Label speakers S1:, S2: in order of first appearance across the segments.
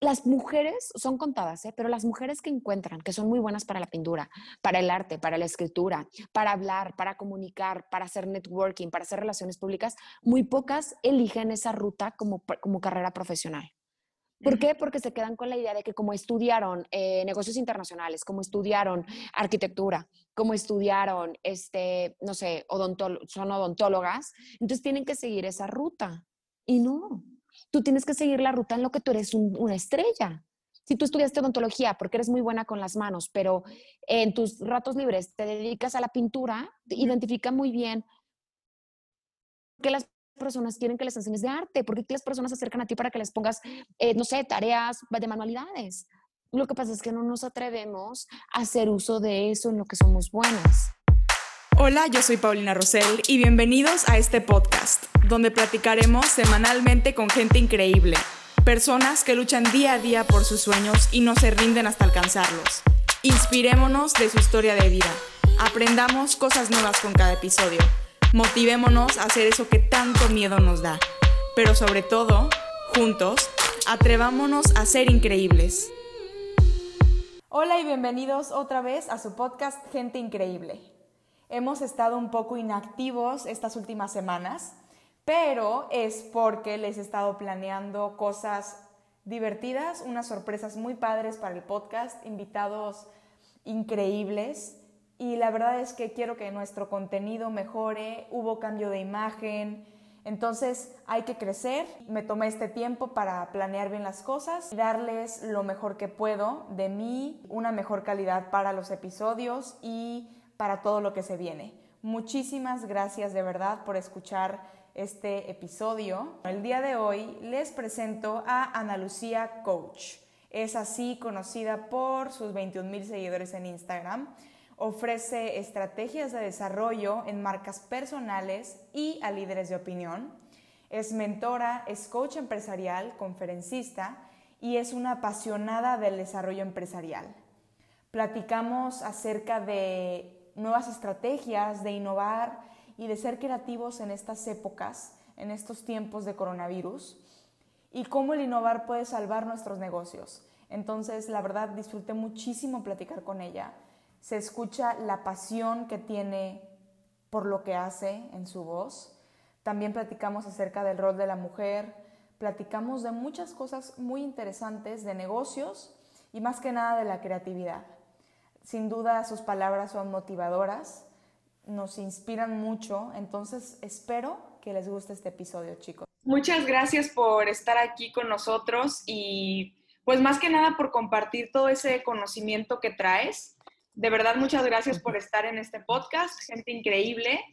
S1: las mujeres son contadas, ¿eh? pero las mujeres que encuentran, que son muy buenas para la pintura, para el arte, para la escritura, para hablar, para comunicar, para hacer networking, para hacer relaciones públicas, muy pocas eligen esa ruta como, como carrera profesional. ¿Por qué? Porque se quedan con la idea de que como estudiaron eh, negocios internacionales, como estudiaron arquitectura, como estudiaron, este, no sé, son odontólogas, entonces tienen que seguir esa ruta. Y no, tú tienes que seguir la ruta en lo que tú eres una estrella. Si tú estudiaste odontología porque eres muy buena con las manos, pero en tus ratos libres te dedicas a la pintura, identifica muy bien que las personas quieren que les enseñes de arte? ¿Por qué las personas se acercan a ti para que les pongas, eh, no sé, tareas de manualidades? Lo que pasa es que no nos atrevemos a hacer uso de eso en lo que somos buenas.
S2: Hola, yo soy Paulina Rosell y bienvenidos a este podcast, donde platicaremos semanalmente con gente increíble, personas que luchan día a día por sus sueños y no se rinden hasta alcanzarlos. Inspirémonos de su historia de vida, aprendamos cosas nuevas con cada episodio Motivémonos a hacer eso que tanto miedo nos da. Pero sobre todo, juntos, atrevámonos a ser increíbles. Hola y bienvenidos otra vez a su podcast Gente Increíble. Hemos estado un poco inactivos estas últimas semanas, pero es porque les he estado planeando cosas divertidas, unas sorpresas muy padres para el podcast, invitados increíbles. Y la verdad es que quiero que nuestro contenido mejore, hubo cambio de imagen, entonces hay que crecer. Me tomé este tiempo para planear bien las cosas y darles lo mejor que puedo de mí, una mejor calidad para los episodios y para todo lo que se viene. Muchísimas gracias de verdad por escuchar este episodio. El día de hoy les presento a Ana Lucía Coach. Es así conocida por sus 21 mil seguidores en Instagram ofrece estrategias de desarrollo en marcas personales y a líderes de opinión. Es mentora, es coach empresarial, conferencista y es una apasionada del desarrollo empresarial. Platicamos acerca de nuevas estrategias, de innovar y de ser creativos en estas épocas, en estos tiempos de coronavirus y cómo el innovar puede salvar nuestros negocios. Entonces, la verdad, disfruté muchísimo platicar con ella se escucha la pasión que tiene por lo que hace en su voz. También platicamos acerca del rol de la mujer, platicamos de muchas cosas muy interesantes, de negocios y más que nada de la creatividad. Sin duda sus palabras son motivadoras, nos inspiran mucho, entonces espero que les guste este episodio, chicos.
S3: Muchas gracias por estar aquí con nosotros y pues más que nada por compartir todo ese conocimiento que traes de verdad, muchas gracias por estar en este podcast, gente increíble.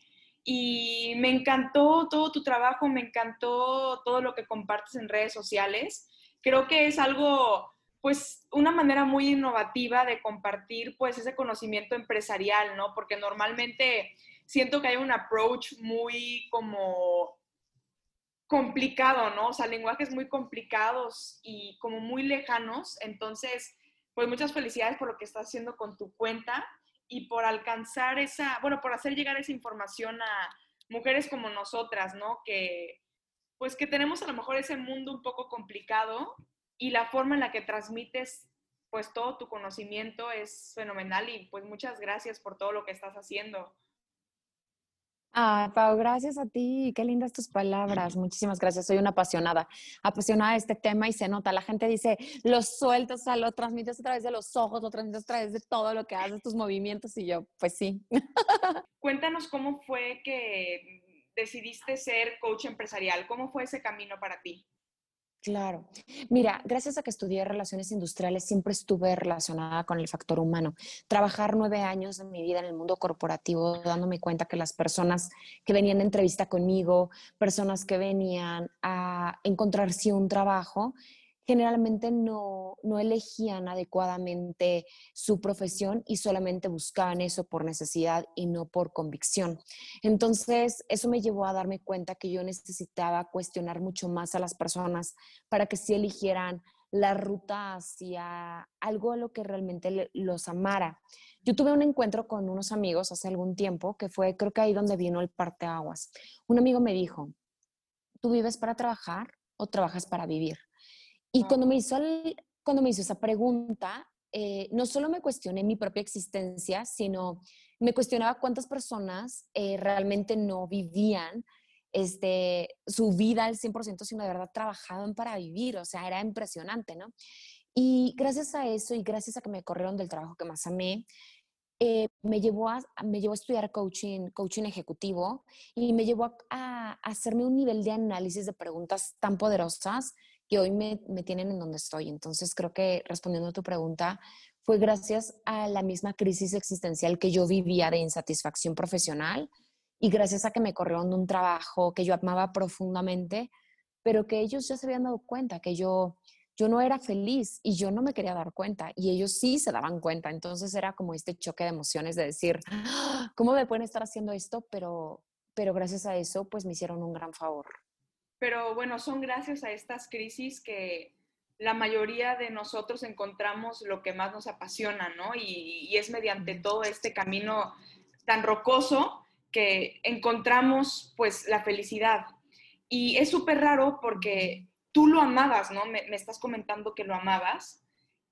S3: Y me encantó todo tu trabajo, me encantó todo lo que compartes en redes sociales. Creo que es algo, pues, una manera muy innovativa de compartir, pues, ese conocimiento empresarial, ¿no? Porque normalmente siento que hay un approach muy como complicado, ¿no? O sea, lenguajes muy complicados y como muy lejanos. Entonces, pues muchas felicidades por lo que estás haciendo con tu cuenta y por alcanzar esa, bueno, por hacer llegar esa información a mujeres como nosotras, ¿no? Que pues que tenemos a lo mejor ese mundo un poco complicado y la forma en la que transmites pues todo tu conocimiento es fenomenal y pues muchas gracias por todo lo que estás haciendo.
S1: Ah, Pau, gracias a ti. Qué lindas tus palabras. Muchísimas gracias. Soy una apasionada, apasionada de este tema y se nota. La gente dice, lo sueltas, o sea, lo transmites a través de los ojos, lo transmites a través de todo lo que haces, tus movimientos y yo, pues sí.
S3: Cuéntanos cómo fue que decidiste ser coach empresarial. ¿Cómo fue ese camino para ti?
S1: Claro. Mira, gracias a que estudié relaciones industriales, siempre estuve relacionada con el factor humano. Trabajar nueve años de mi vida en el mundo corporativo, dándome cuenta que las personas que venían de entrevista conmigo, personas que venían a encontrarse un trabajo, generalmente no, no elegían adecuadamente su profesión y solamente buscaban eso por necesidad y no por convicción. Entonces, eso me llevó a darme cuenta que yo necesitaba cuestionar mucho más a las personas para que sí eligieran la ruta hacia algo a lo que realmente los amara. Yo tuve un encuentro con unos amigos hace algún tiempo que fue, creo que ahí donde vino el parteaguas. Un amigo me dijo, ¿tú vives para trabajar o trabajas para vivir? Y cuando, me hizo cuando me hizo esa pregunta, eh, no solo me cuestioné mi propia existencia, sino me cuestionaba cuántas personas eh, realmente no vivían este, su vida al 100%, sino de verdad trabajaban para vivir. O sea, era impresionante, ¿no? Y gracias a eso y gracias a que me corrieron del trabajo que más amé, eh, me, llevó a, me llevó a estudiar coaching, coaching ejecutivo y me llevó a, hacerme un nivel de análisis de preguntas tan poderosas que hoy me, me tienen en donde estoy. Entonces creo que respondiendo a tu pregunta, fue gracias a la misma crisis existencial que yo vivía de insatisfacción profesional y gracias a que me corrieron de un trabajo que yo amaba profundamente, pero que ellos ya se habían dado cuenta que yo yo no era feliz y yo no me quería dar cuenta y ellos sí se daban cuenta. Entonces era como este choque de emociones de decir, ¡Ah! ¿cómo me pueden estar haciendo esto? Pero, pero gracias a eso, pues me hicieron un gran favor.
S2: Pero bueno, son gracias a estas crisis que la mayoría de nosotros encontramos lo que más nos apasiona, ¿no? Y, y es mediante todo este camino tan rocoso que encontramos pues la felicidad. Y es súper raro porque tú lo amabas, ¿no? Me, estás comentando que lo amabas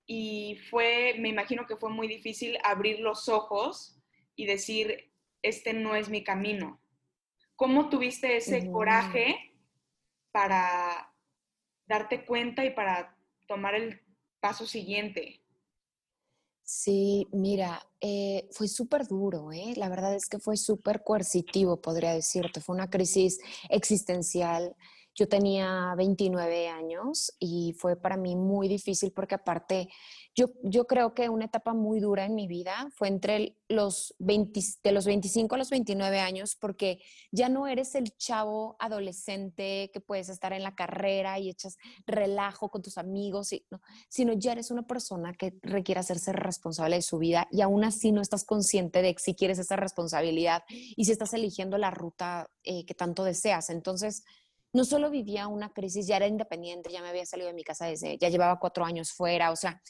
S2: y fue, me imagino que fue muy difícil abrir los ojos y decir, este no es mi camino. ¿Cómo tuviste ese coraje para darte cuenta y para tomar el paso siguiente?
S1: Sí, mira, eh, fue súper duro, ¿eh? La verdad es que fue súper coercitivo, podría decirte. Fue una crisis existencial yo tenía 29 años y fue para mí muy difícil porque aparte yo, creo que una etapa muy dura en mi vida fue entre los 20, de los 25 a los 29 años porque ya no eres el chavo adolescente que puedes estar en la carrera y echas relajo con tus amigos, sino ya eres una persona que requiere hacerse responsable de su vida y aún así no estás consciente de si quieres esa responsabilidad y si estás eligiendo la ruta eh, que tanto deseas. Entonces, no solo vivía una crisis, ya era independiente, ya me había salido de mi casa desde, ya llevaba cuatro años fuera, o sea,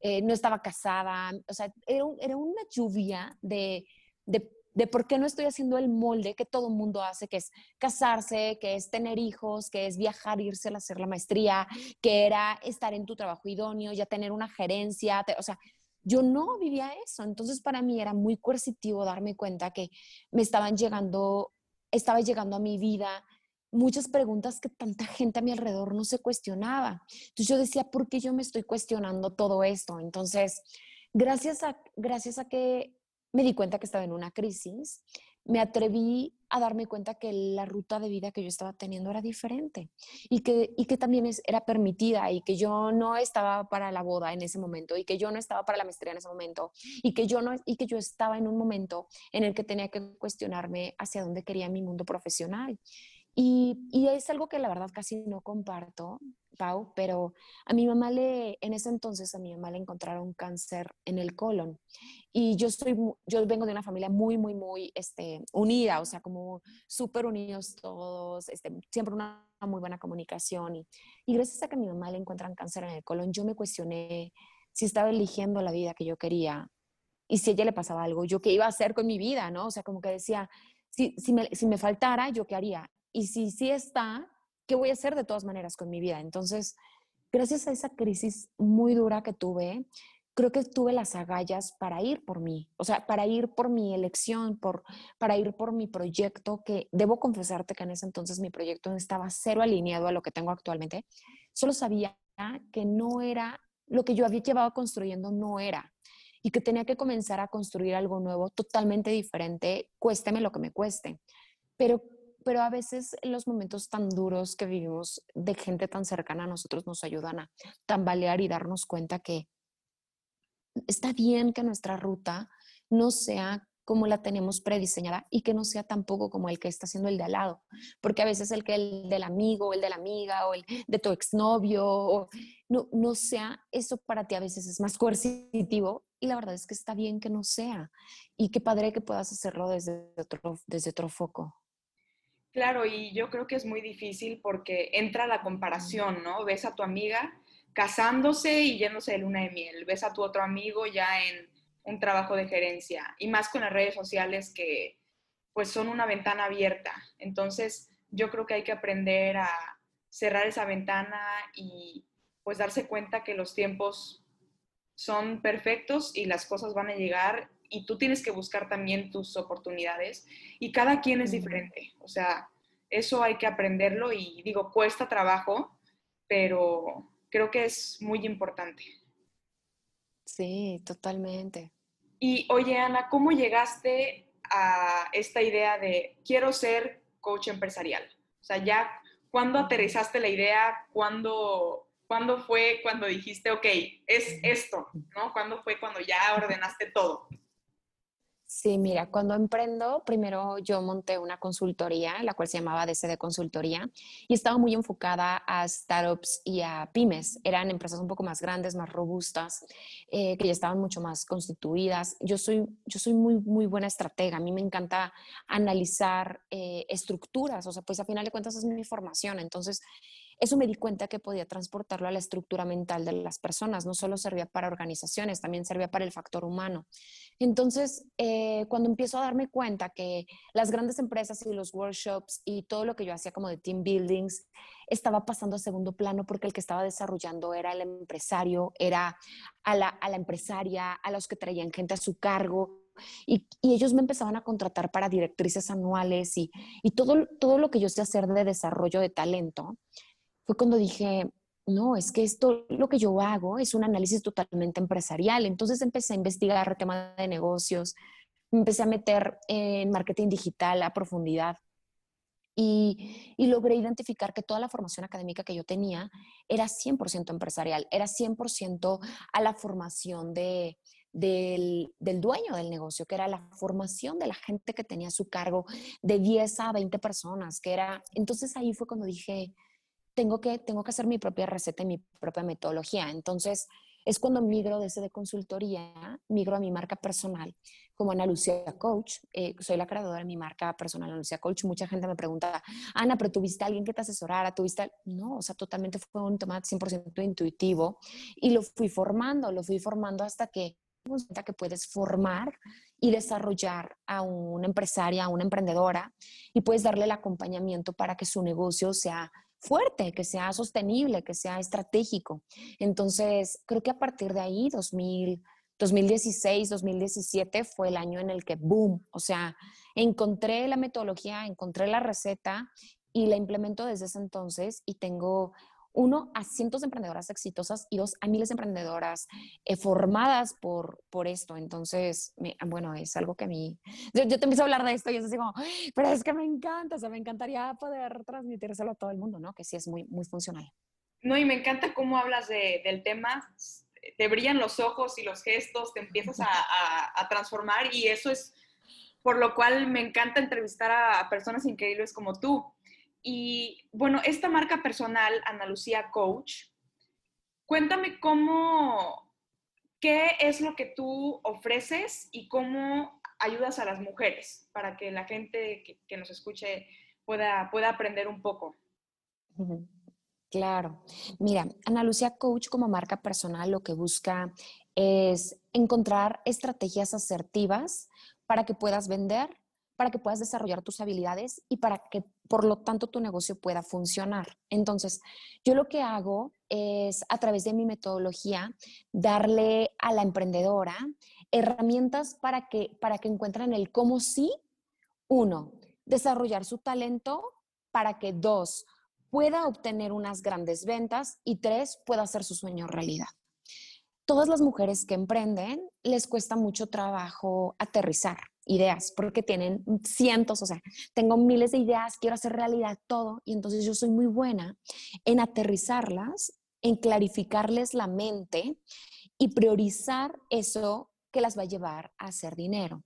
S1: eh, no estaba casada, o sea, era, era una lluvia de, de, de, por qué no estoy haciendo el molde que todo mundo hace, que es casarse, que es tener hijos, que es viajar, irse a hacer la maestría, que era estar en tu trabajo idóneo, ya tener una gerencia, o sea, yo no vivía eso, entonces para mí era muy coercitivo darme cuenta que me estaban llegando, estaba llegando a mi vida muchas preguntas que tanta gente a mi alrededor no se cuestionaba. Entonces yo decía, ¿por qué yo me estoy cuestionando todo esto? Entonces, gracias a, gracias a que me di cuenta que estaba en una crisis, me atreví a darme cuenta que la ruta de vida que yo estaba teniendo era diferente y que, y que también es, era permitida y que yo no estaba para la boda en ese momento y que yo no estaba para la maestría en ese momento y que yo, no, y que yo estaba en un momento en el que tenía que cuestionarme hacia dónde quería mi mundo profesional. Y, y, es algo que la verdad casi no comparto, Pau, pero a mi mamá le, en ese entonces a mi mamá le encontraron cáncer en el colon. Y yo soy, yo vengo de una familia muy, muy, muy este, unida, o sea, como súper unidos todos, este, siempre una muy buena comunicación. Y, y gracias a que a mi mamá le encuentran cáncer en el colon, yo me cuestioné si estaba eligiendo la vida que yo quería y si a ella le pasaba algo, yo qué iba a hacer con mi vida, ¿no? O sea, como que decía, si, si, me, si me faltara, ¿yo qué haría? Y si sí está, ¿qué voy a hacer de todas maneras con mi vida? Entonces, gracias a esa crisis muy dura que tuve, creo que tuve las agallas para ir por mí, o sea, para ir por mi elección, por, para ir por mi proyecto, que debo confesarte que en ese entonces mi proyecto estaba cero alineado a lo que tengo actualmente. Solo sabía que no era, lo que yo había llevado construyendo no era, y que tenía que comenzar a construir algo nuevo, totalmente diferente, cuésteme lo que me cueste. Pero pero a veces los momentos tan duros que vivimos de gente tan cercana a nosotros nos ayudan a tambalear y darnos cuenta que está bien que nuestra ruta no sea como la tenemos prediseñada y que no sea tampoco como el que está haciendo el de al lado, porque a veces el que el del amigo, el de la amiga o el de tu exnovio, o, no, no sea eso para ti a veces es más coercitivo y la verdad es que está bien que no sea y qué padre que puedas hacerlo desde otro, desde otro foco.
S2: Claro, y yo creo que es muy difícil porque entra la comparación, ¿no? Ves a tu amiga casándose y yéndose de luna de miel, ves a tu otro amigo ya en un trabajo de gerencia y más con las redes sociales que pues son una ventana abierta. Entonces, yo creo que hay que aprender a cerrar esa ventana y pues darse cuenta que los tiempos son perfectos y las cosas van a llegar y tú tienes que buscar también tus oportunidades y cada quien es diferente. O sea, eso hay que aprenderlo y digo, cuesta trabajo, pero creo que es muy importante.
S1: Sí, totalmente.
S2: Y oye, Ana, ¿cómo llegaste a esta idea de quiero ser coach empresarial? O sea, ya, ¿cuándo aterrizaste la idea? ¿Cuándo, ¿cuándo fue cuando dijiste, ok, es esto? ¿No? ¿Cuándo fue cuando ya ordenaste todo?
S1: Sí, mira, cuando emprendo, primero yo monté una consultoría, la cual se llamaba DCD Consultoría, y estaba muy enfocada a startups y a pymes. Eran empresas un poco más grandes, más robustas, eh, que ya estaban mucho más constituidas. Yo soy, yo soy muy, muy buena estratega. A mí me encanta analizar eh, estructuras, o sea, pues a final de cuentas es mi formación. Entonces, eso me di cuenta que podía transportarlo a la estructura mental de las personas. No solo servía para organizaciones, también servía para el factor humano. Entonces, eh, cuando empiezo a darme cuenta que las grandes empresas y los workshops y todo lo que yo hacía como de team buildings estaba pasando a segundo plano porque el que estaba desarrollando era el empresario, era a la, a la empresaria, a los que traían gente a su cargo, y, y, ellos me empezaban a contratar para directrices anuales y, y, todo, todo lo que yo sé hacer de desarrollo de talento, fue cuando dije, no, es que esto, lo que yo hago es un análisis totalmente empresarial. Entonces empecé a investigar tema de negocios, empecé a meter en marketing digital a profundidad y, y, logré identificar que toda la formación académica que yo tenía era 100% empresarial, era 100% a la formación de, del, del, dueño del negocio, que era la formación de la gente que tenía a su cargo de 10 a 20 personas, que era, entonces ahí fue cuando dije, tengo que, tengo que hacer mi propia receta y mi propia metodología. Entonces, es cuando migro de ese de consultoría, migro a mi marca personal como Ana Lucía Coach. Eh, soy la creadora de mi marca personal Ana Lucía Coach. Mucha gente me pregunta, Ana, pero ¿tuviste a alguien que te asesorara? ¿Tuviste? No, o sea, totalmente fue un tema 100% intuitivo y lo fui formando, lo fui formando hasta que que puedes formar y desarrollar a una empresaria, a una emprendedora y puedes darle el acompañamiento para que su negocio sea fuerte, que sea sostenible, que sea estratégico. Entonces, creo que a partir de ahí, 2000, 2016, 2017 fue el año en el que, boom, o sea, encontré la metodología, encontré la receta y la implemento desde ese entonces y tengo uno, a cientos de emprendedoras exitosas y dos, a miles de emprendedoras eh, formadas por, por esto. Entonces, bueno, es algo que a mí, yo, te empiezo a hablar de esto y es así como, pero es que me encanta, o sea, me encantaría poder transmitírselo a todo el mundo, ¿no? Que sí es muy, muy funcional.
S2: No, y me encanta cómo hablas de, del tema, te brillan los ojos y los gestos, te empiezas a, a transformar y eso es por lo cual me encanta entrevistar a personas increíbles como tú y bueno, esta marca personal, Ana Lucía Coach, cuéntame cómo, qué es lo que tú ofreces y cómo ayudas a las mujeres para que la gente que, nos escuche pueda, pueda aprender un poco.
S1: Claro. Mira, Ana Lucía Coach como marca personal lo que busca es encontrar estrategias asertivas para que puedas vender para que puedas desarrollar tus habilidades y para que, por lo tanto, tu negocio pueda funcionar. Entonces, yo lo que hago es, a través de mi metodología, darle a la emprendedora herramientas para que, para que encuentren el cómo sí, uno, desarrollar su talento para que, dos, pueda obtener unas grandes ventas y tres, pueda hacer su sueño realidad todas las mujeres que emprenden les cuesta mucho trabajo aterrizar ideas porque tienen cientos, o sea, tengo miles de ideas, quiero hacer realidad todo y entonces yo soy muy buena en aterrizarlas, en clarificarles la mente y priorizar eso que las va a llevar a hacer dinero.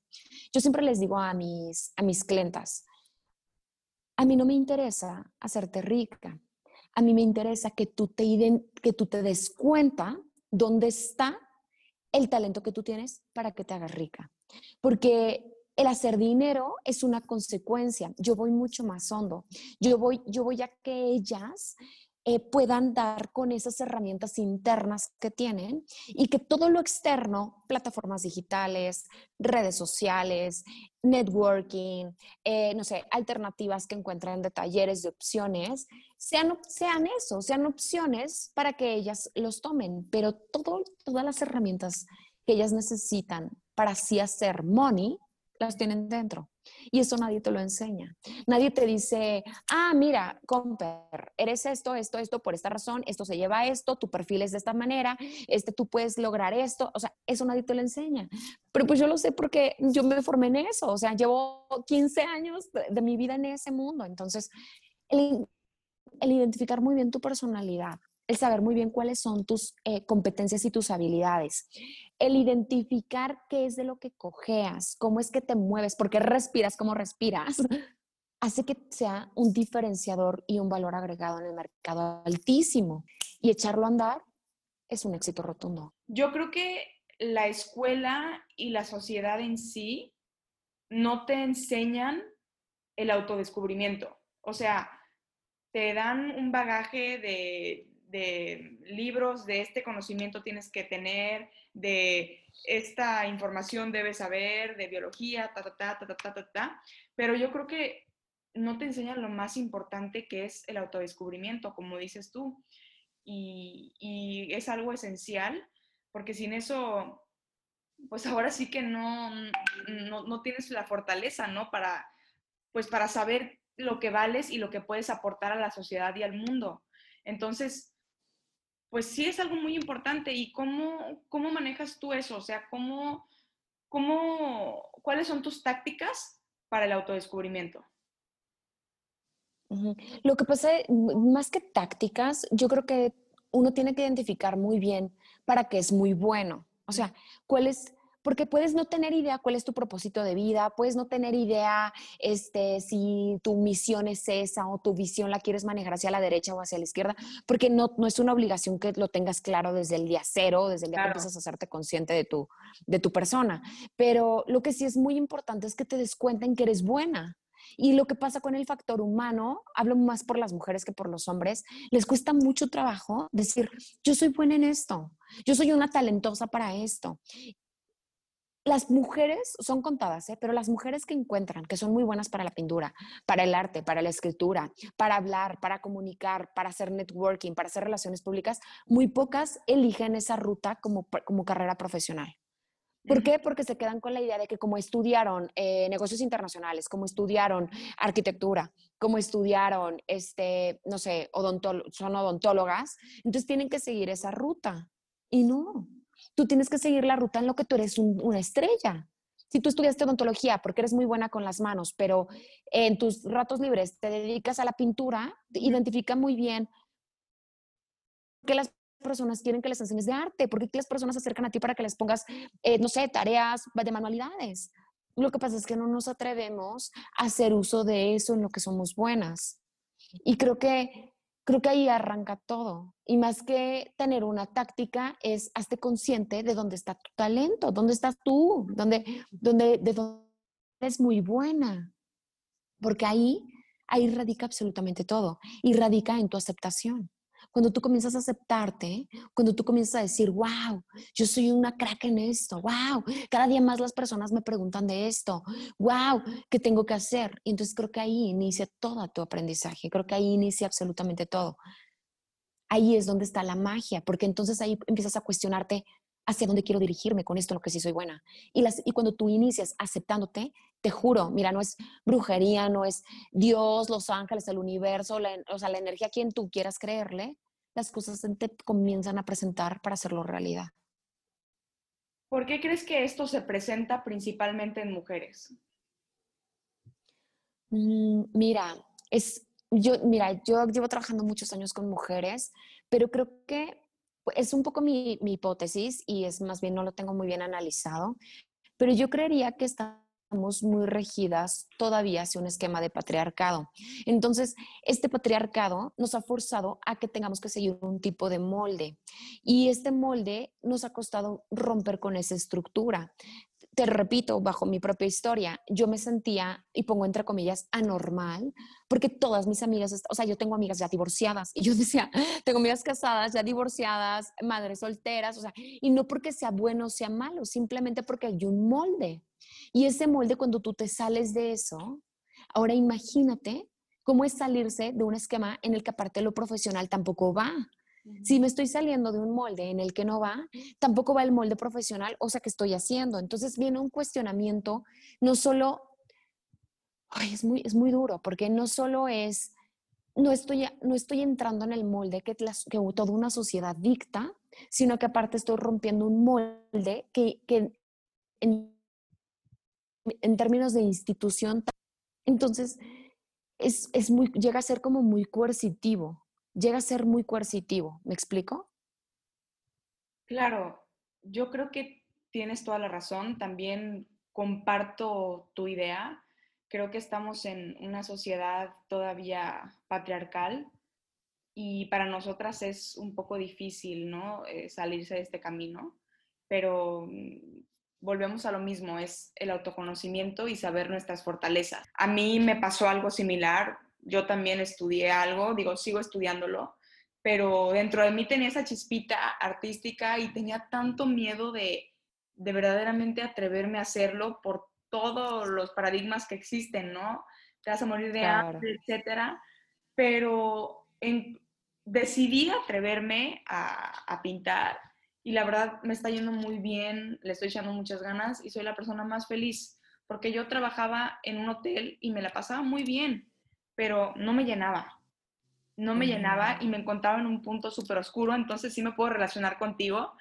S1: Yo siempre les digo a mis, a mis clientas, a mí no me interesa hacerte rica, a mí me interesa que tú te, que tú te des cuenta dónde está el talento que tú tienes para que te hagas rica. Porque el hacer dinero es una consecuencia. Yo voy mucho más hondo. Yo voy, yo voy a que ellas eh, puedan dar con esas herramientas internas que tienen y que todo lo externo, plataformas digitales, redes sociales, networking, eh, no sé, alternativas que encuentran de talleres, de opciones, sean, sean eso, sean opciones para que ellas los tomen, pero todas las herramientas que ellas necesitan para así hacer money, las tienen dentro. Y eso nadie te lo enseña. Nadie te dice, ah, mira, Comper, eres esto, esto, esto, por esta razón, esto se lleva a esto, tu perfil es de esta manera, este, tú puedes lograr esto. O sea, eso nadie te lo enseña. Pero pues yo lo sé porque yo me formé en eso. O sea, llevo 15 años de, mi vida en ese mundo. Entonces, el, el identificar muy bien tu personalidad, el saber muy bien cuáles son tus eh, competencias y tus habilidades, el identificar qué es de lo que cojeas, cómo es que te mueves, por qué respiras como respiras, hace que sea un diferenciador y un valor agregado en el mercado altísimo. Y echarlo a andar es un éxito rotundo.
S2: Yo creo que la escuela y la sociedad en sí no te enseñan el autodescubrimiento. O sea, te dan un bagaje de de libros, de este conocimiento tienes que tener, de esta información debes saber, de biología, ta, ta, ta, ta, ta, ta, ta, pero yo creo que no te enseñan lo más importante que es el autodescubrimiento, como dices tú, y, y es algo esencial, porque sin eso, pues ahora sí que no, no, no tienes la fortaleza, ¿no? Para, pues para saber lo que vales y lo que puedes aportar a la sociedad y al mundo. Entonces, pues sí es algo muy importante. ¿Y cómo, cómo manejas tú eso? O sea, ¿cómo, cómo, ¿cuáles son tus tácticas para el autodescubrimiento?
S1: Lo que pasa, más que tácticas, yo creo que uno tiene que identificar muy bien para qué es muy bueno. O sea, cuál es porque puedes no tener idea cuál es tu propósito de vida, puedes no tener idea este, si tu misión es esa o tu visión la quieres manejar hacia la derecha o hacia la izquierda, porque no, no es una obligación que lo tengas claro desde el día cero, desde el día que empiezas a hacerte consciente de tu, de tu persona. Pero lo que sí es muy importante es que te des cuenta en que eres buena. Y lo que pasa con el factor humano, hablo más por las mujeres que por los hombres, les cuesta mucho trabajo decir, yo soy buena en esto, yo soy una talentosa para esto las mujeres son contadas, ¿eh? pero las mujeres que encuentran que son muy buenas para la pintura, para el arte, para la escritura, para hablar, para comunicar, para hacer networking, para hacer relaciones públicas, muy pocas eligen esa ruta como, como carrera profesional. ¿Por qué? Porque se quedan con la idea de que como estudiaron eh, negocios internacionales, como estudiaron arquitectura, como estudiaron, este, no sé, son odontólogas, entonces tienen que seguir esa ruta. Y no, Tú tienes que seguir la ruta en lo que tú eres una estrella. Si tú estudiaste odontología porque eres muy buena con las manos, pero en tus ratos libres te dedicas a la pintura, identifica muy bien que las personas quieren que les enseñes de arte, porque las personas se acercan a ti para que les pongas, eh, no sé, tareas de manualidades. Lo que pasa es que no nos atrevemos a hacer uso de eso en lo que somos buenas. Y creo que creo que ahí arranca todo. Y más que tener una táctica, es hazte consciente de dónde está tu talento, dónde estás tú, dónde, dónde, de dónde eres muy buena. Porque ahí, ahí radica absolutamente todo. Y radica en tu aceptación. Cuando tú comienzas a aceptarte, cuando tú comienzas a decir, wow, yo soy una crack en esto, wow, cada día más las personas me preguntan de esto, wow, ¿qué tengo que hacer? Y entonces creo que ahí inicia todo tu aprendizaje, creo que ahí inicia absolutamente todo. Ahí es donde está la magia, porque entonces ahí empiezas a cuestionarte hacia dónde quiero dirigirme con esto, lo que sí soy buena. Y, las, y cuando tú inicias aceptándote, te juro, mira, no es brujería, no es Dios, los ángeles, el universo, o sea, la energía a quien tú quieras creerle, las cosas te comienzan a presentar para hacerlo realidad.
S2: ¿Por qué crees que esto se presenta principalmente en mujeres?
S1: Mm, mira, es, yo, mira, yo llevo trabajando muchos años con mujeres, pero creo que es un poco mi, hipótesis y es más bien no lo tengo muy bien analizado, pero yo creería que está muy regidas todavía hacia un esquema de patriarcado. Entonces, este patriarcado nos ha forzado a que tengamos que seguir un tipo de molde y este molde nos ha costado romper con esa estructura. Te repito, bajo mi propia historia, yo me sentía, y pongo entre comillas, anormal, porque todas mis amigas, o sea, yo tengo amigas ya divorciadas, y yo decía, tengo amigas casadas, ya divorciadas, madres solteras, o sea, y no porque sea bueno o sea malo, simplemente porque hay un molde. Y ese molde, cuando tú te sales de eso, ahora imagínate cómo es salirse de un esquema en el que aparte lo profesional tampoco va. Si me estoy saliendo de un molde en el que no va, tampoco va el molde profesional, o sea, que estoy haciendo. Entonces viene un cuestionamiento, no solo, ay, es muy, es muy duro, porque no solo es, no estoy, no estoy entrando en el molde que, que toda una sociedad dicta, sino que aparte estoy rompiendo un molde que, que en, en términos de institución, entonces es, es muy, llega a ser como muy coercitivo llega a ser muy coercitivo. ¿Me explico?
S2: Claro, yo creo que tienes toda la razón. También comparto tu idea. Creo que estamos en una sociedad todavía patriarcal y para nosotras es un poco difícil, ¿no? Eh, salirse de este camino, pero mm, volvemos a lo mismo, es el autoconocimiento y saber nuestras fortalezas. A mí me pasó algo similar, yo también estudié algo, digo, sigo estudiándolo, pero dentro de mí tenía esa chispita artística y tenía tanto miedo de, de verdaderamente atreverme a hacerlo por todos los paradigmas que existen, ¿no? Te vas a morir de hambre, etcétera. Pero decidí atreverme a, a pintar y la verdad me está yendo muy bien, le estoy echando muchas ganas y soy la persona más feliz porque yo trabajaba en un hotel y me la pasaba muy bien pero no me llenaba. No me llenaba y me encontraba en un punto súper oscuro, entonces sí me puedo relacionar contigo.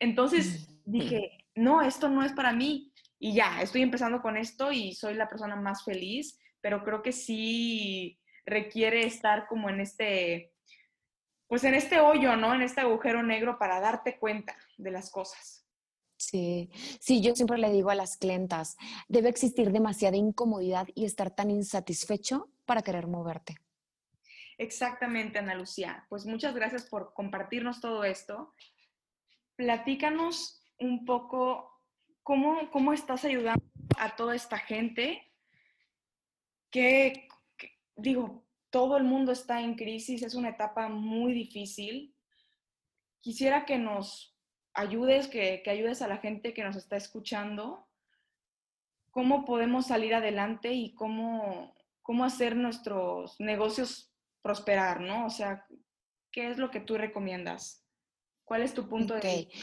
S2: Entonces dije, no, esto no es para mí. Y ya, estoy empezando con esto y soy la persona más feliz, pero creo que sí requiere estar como en este, pues en este hoyo, ¿no? En este agujero negro para darte cuenta de las cosas.
S1: Sí, sí, yo siempre le digo a las clientas, debe existir demasiada incomodidad y estar tan insatisfecho para querer moverte.
S2: Exactamente, Ana Lucía. Pues muchas gracias por compartirnos todo esto. Platícanos un poco cómo, cómo estás ayudando a toda esta gente que, digo, todo el mundo está en crisis, es una etapa muy difícil. Quisiera que nos ayudes, que, que ayudes a la gente que nos está escuchando, cómo podemos salir adelante y cómo cómo hacer nuestros negocios prosperar, ¿no? O sea, ¿qué es lo que tú recomiendas? ¿Cuál es tu punto de vista?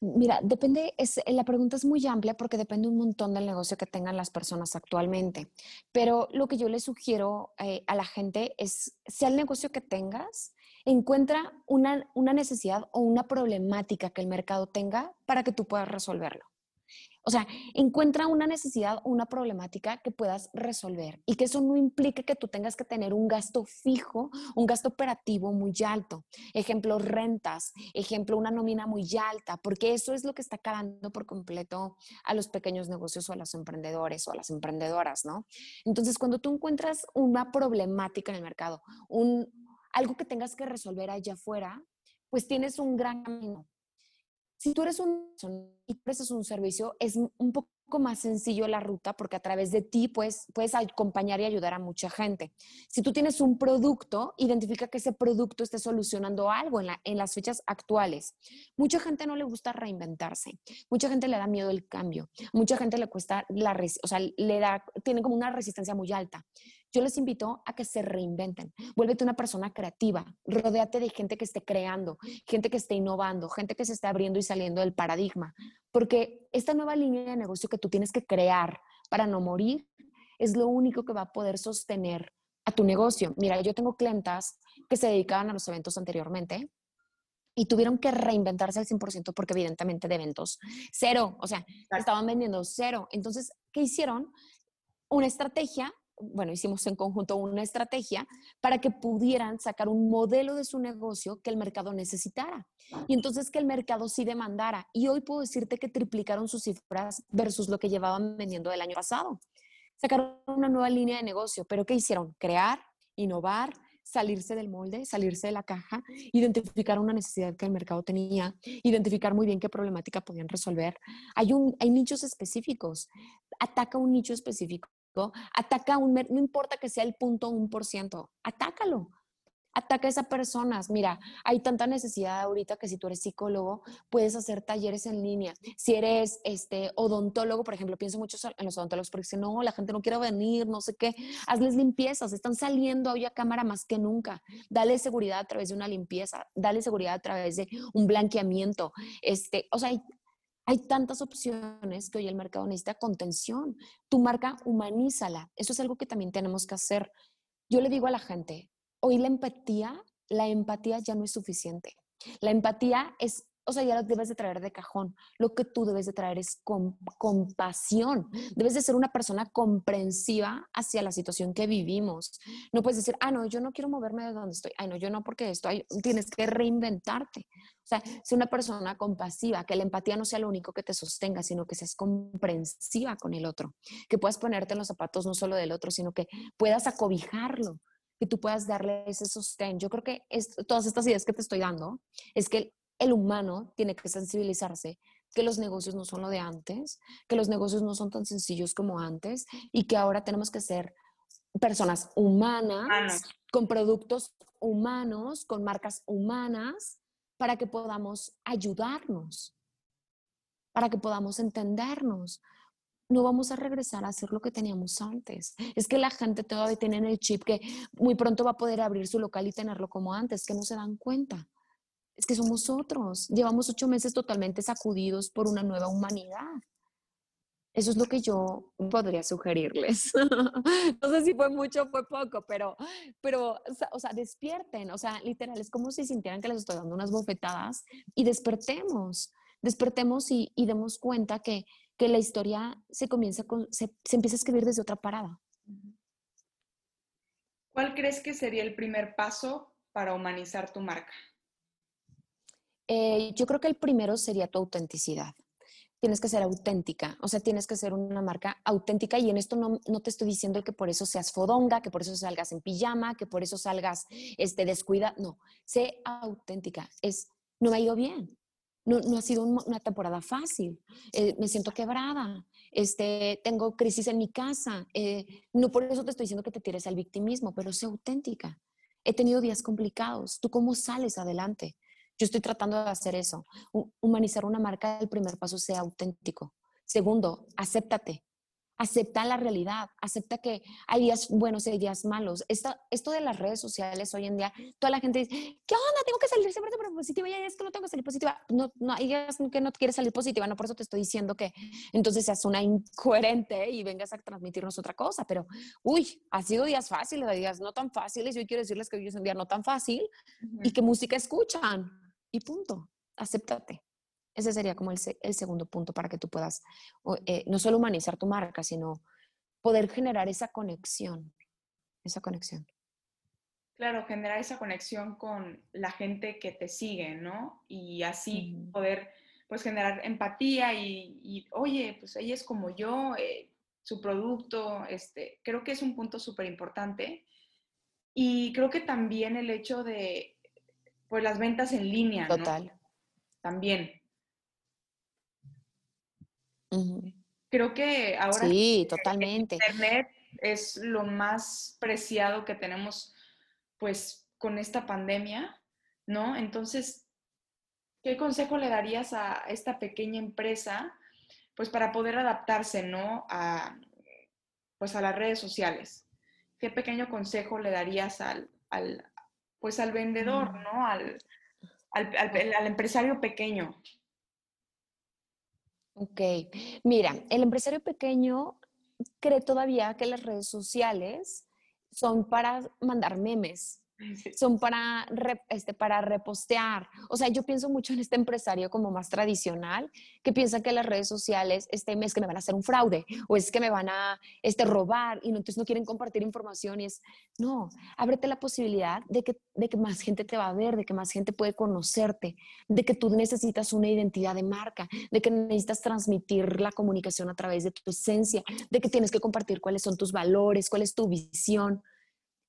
S1: Mira, depende, es, la pregunta es muy amplia porque depende un montón del negocio que tengan las personas actualmente. Pero lo que yo le sugiero eh, a la gente es, sea el negocio que tengas, encuentra una, una necesidad o una problemática que el mercado tenga para que tú puedas resolverlo. O sea, encuentra una necesidad una problemática que puedas resolver y que eso no implique que tú tengas que tener un gasto fijo, un gasto operativo muy alto. Ejemplo, rentas, ejemplo, una nómina muy alta, porque eso es lo que está acabando por completo a los pequeños negocios o a los emprendedores o a las emprendedoras, ¿no? Entonces, cuando tú encuentras una problemática en el mercado, un, algo que tengas que resolver allá afuera, pues tienes un gran camino si tú eres un y prestas un servicio, es un poco más sencillo la ruta porque a través de ti puedes, puedes acompañar y ayudar a mucha gente. Si tú tienes un producto, identifica que ese producto esté solucionando algo en, la, en las fechas actuales. Mucha gente no le gusta reinventarse, mucha gente le da miedo el cambio, mucha gente le cuesta la, o sea, le da, tiene como una resistencia muy alta. Yo les invito a que se reinventen. Vuélvete una persona creativa. Rodéate de gente que esté creando, gente que esté innovando, gente que se esté abriendo y saliendo del paradigma. Porque esta nueva línea de negocio que tú tienes que crear para no morir es lo único que va a poder sostener a tu negocio. Mira, yo tengo clientas que se dedicaban a los eventos anteriormente y tuvieron que reinventarse al 100% porque evidentemente de eventos cero, o sea, estaban vendiendo cero. Entonces, ¿qué hicieron? Una estrategia bueno, hicimos en conjunto una estrategia para que pudieran sacar un modelo de su negocio que el mercado necesitara. Y entonces que el mercado sí demandara. Y hoy puedo decirte que triplicaron sus cifras versus lo que llevaban vendiendo el año pasado. Sacaron una nueva línea de negocio, pero ¿qué hicieron? Crear, innovar, salirse del molde, salirse de la caja, identificar una necesidad que el mercado tenía, identificar muy bien qué problemática podían resolver. Hay, un, hay nichos específicos. Ataca un nicho específico. Ataca un, no importa que sea el punto un por ciento, atácalo ataca a esas personas. Mira, hay tanta necesidad ahorita que si tú eres psicólogo, puedes hacer talleres en línea. Si eres este odontólogo, por ejemplo, pienso mucho en los odontólogos porque dicen, no, la gente no quiere venir, no sé qué. Hazles limpiezas, están saliendo hoy a cámara más que nunca. Dale seguridad a través de una limpieza, dale seguridad a través de un blanqueamiento. Este, o sea, hay, hay tantas opciones que hoy el mercado necesita contención. Tu marca, humanízala. Eso es algo que también tenemos que hacer. Yo le digo a la gente, hoy la empatía, la empatía ya no es suficiente. La empatía es, o sea, ya lo debes de traer de cajón. Lo que tú debes de traer es compasión. Debes de ser una persona comprensiva hacia la situación que vivimos. No puedes decir, ah, no, yo no quiero moverme de donde estoy. Ay, no, yo no, porque estoy, tienes que reinventarte. O sea, ser una persona compasiva, que la empatía no sea lo único que te sostenga, sino que seas comprensiva con el otro, que puedas ponerte en los zapatos no solo del otro, sino que puedas acobijarlo, que tú puedas darle ese sostén. Yo creo que todas estas ideas que te estoy dando es que el, humano tiene que sensibilizarse que los negocios no son lo de antes, que los negocios no son tan sencillos como antes y que ahora tenemos que ser personas humanas, con productos humanos, con marcas humanas, para que podamos ayudarnos, para que podamos entendernos, no vamos a regresar a hacer lo que teníamos antes. Es que la gente todavía tiene en el chip que muy pronto va a poder abrir su local y tenerlo como antes, que no se dan cuenta. Es que somos otros. Llevamos ocho meses totalmente sacudidos por una nueva humanidad. Eso es lo que yo podría sugerirles. no sé si fue mucho o fue poco, pero, pero o sea, despierten. O sea, literal, es como si sintieran que les estoy dando unas bofetadas y despertemos. Despertemos y, y demos cuenta que que la historia se comienza con, se, empieza a escribir desde otra parada.
S2: ¿Cuál crees que sería el primer paso para humanizar tu marca?
S1: Eh, yo creo que el primero sería tu autenticidad. Tienes que ser auténtica, o sea, tienes que ser una marca auténtica y en esto no, no, te estoy diciendo que por eso seas fodonga, que por eso salgas en pijama, que por eso salgas este, descuida, no, sé auténtica, es, no me ha ido bien, no, no ha sido una temporada fácil. Eh, me siento quebrada. Este, tengo crisis en mi casa. Eh, no por eso te estoy diciendo que te tires al victimismo, pero sé auténtica. He tenido días complicados. ¿Tú cómo sales adelante? Yo estoy tratando de hacer eso. Humanizar una marca, el primer paso sea auténtico. Segundo, acéptate acepta la realidad, acepta que hay días buenos y hay días malos. Esto, esto de las redes sociales hoy en día, toda la gente dice, ¿qué onda? Tengo que salir siempre positiva y hay días que no tengo que salir positiva. No, no, hay días que no quieres salir positiva, no por eso te estoy diciendo que entonces seas una incoherente y vengas a transmitirnos otra cosa, pero uy, ha sido días fáciles, días no tan fáciles, yo quiero decirles que hoy es un día no tan fácil y que música escuchan y punto, acéptate. Ese sería como el, segundo punto para que tú puedas eh, no solo humanizar tu marca, sino poder generar esa conexión, esa conexión.
S2: Claro, generar esa conexión con la gente que te sigue, ¿no? Y así poder, pues, generar empatía y, oye, pues ella es como yo, eh, su producto, este, creo que es un punto súper importante. Y creo que también el hecho de, pues, las ventas en línea,
S1: Total.
S2: También. Creo que ahora
S1: sí, totalmente.
S2: Internet es lo más preciado que tenemos pues con esta pandemia, ¿no? Entonces, ¿qué consejo le darías a esta pequeña empresa pues para poder adaptarse, ¿no? A, pues a las redes sociales. ¿Qué pequeño consejo le darías al, pues al vendedor. ¿no? al, al empresario pequeño?
S1: Ok, mira, el empresario pequeño cree todavía que las redes sociales son para mandar memes, son para, este, para repostear. O sea, yo pienso mucho en este empresario como más tradicional, que piensa que las redes sociales este, es que me van a hacer un fraude o es que me van a este, robar y no, entonces no quieren compartir información y es, no, ábrete la posibilidad de que, de que más gente te va a ver, de que más gente puede conocerte, de que tú necesitas una identidad de marca, de que necesitas transmitir la comunicación a través de tu esencia, de que tienes que compartir cuáles son tus valores, cuál es tu visión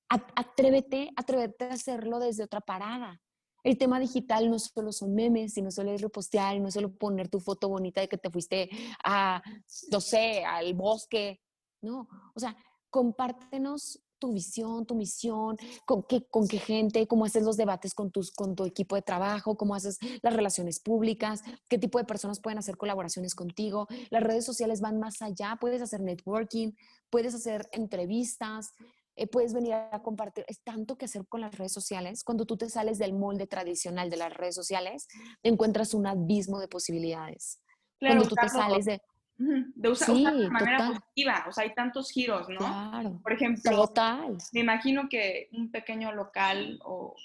S1: atrévete, atrévete a hacerlo desde otra parada. El tema digital no solo son memes, sino solo es repostear, no solo poner tu foto bonita de que te fuiste a, no sé, al bosque. No, o sea, compártenos tu visión, tu misión, con qué, con qué gente, cómo haces los debates con, tus, con tu equipo de trabajo, cómo haces las relaciones públicas, qué tipo de personas pueden hacer colaboraciones contigo. Las redes sociales van más allá, puedes hacer networking, puedes hacer entrevistas, eh, puedes venir a compartir. Es tanto que hacer con las redes sociales. Cuando tú te sales del molde tradicional de las redes sociales, encuentras un abismo de posibilidades. Cuando tú te sales de
S2: de usar, de manera positiva, o sea, hay tantos giros, ¿no?
S1: Claro.
S2: Por ejemplo, total. me imagino que un pequeño local o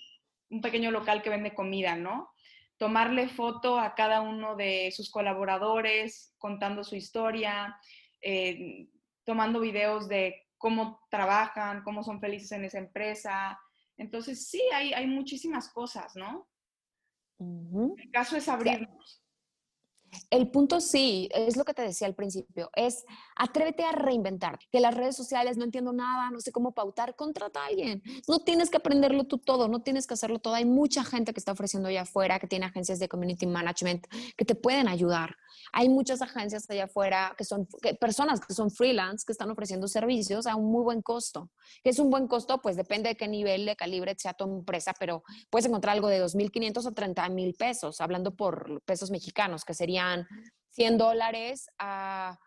S2: un pequeño local que vende comida, ¿no? Tomarle foto a cada uno de sus colaboradores, contando su historia, eh, tomando videos de cómo trabajan, cómo son felices en esa empresa. Entonces, sí, hay, hay muchísimas cosas, ¿no? El caso es abrirnos.
S1: El punto sí, es lo que te decía al principio, es atrévete a reinventar. Que las redes sociales no entiendo nada, no sé cómo pautar, contrata a alguien. No tienes que aprenderlo tú todo, no tienes que hacerlo todo. Hay mucha gente que está ofreciendo allá afuera, que tiene agencias de community management que te pueden ayudar. Hay muchas agencias allá afuera que son personas que son freelance, que están ofreciendo servicios a un muy buen costo. ¿Qué es un buen costo? Pues depende de qué nivel de calibre sea tu empresa, pero puedes encontrar algo de 2.500 a 30.000 pesos, hablando por pesos mexicanos, que serían 100 dólares a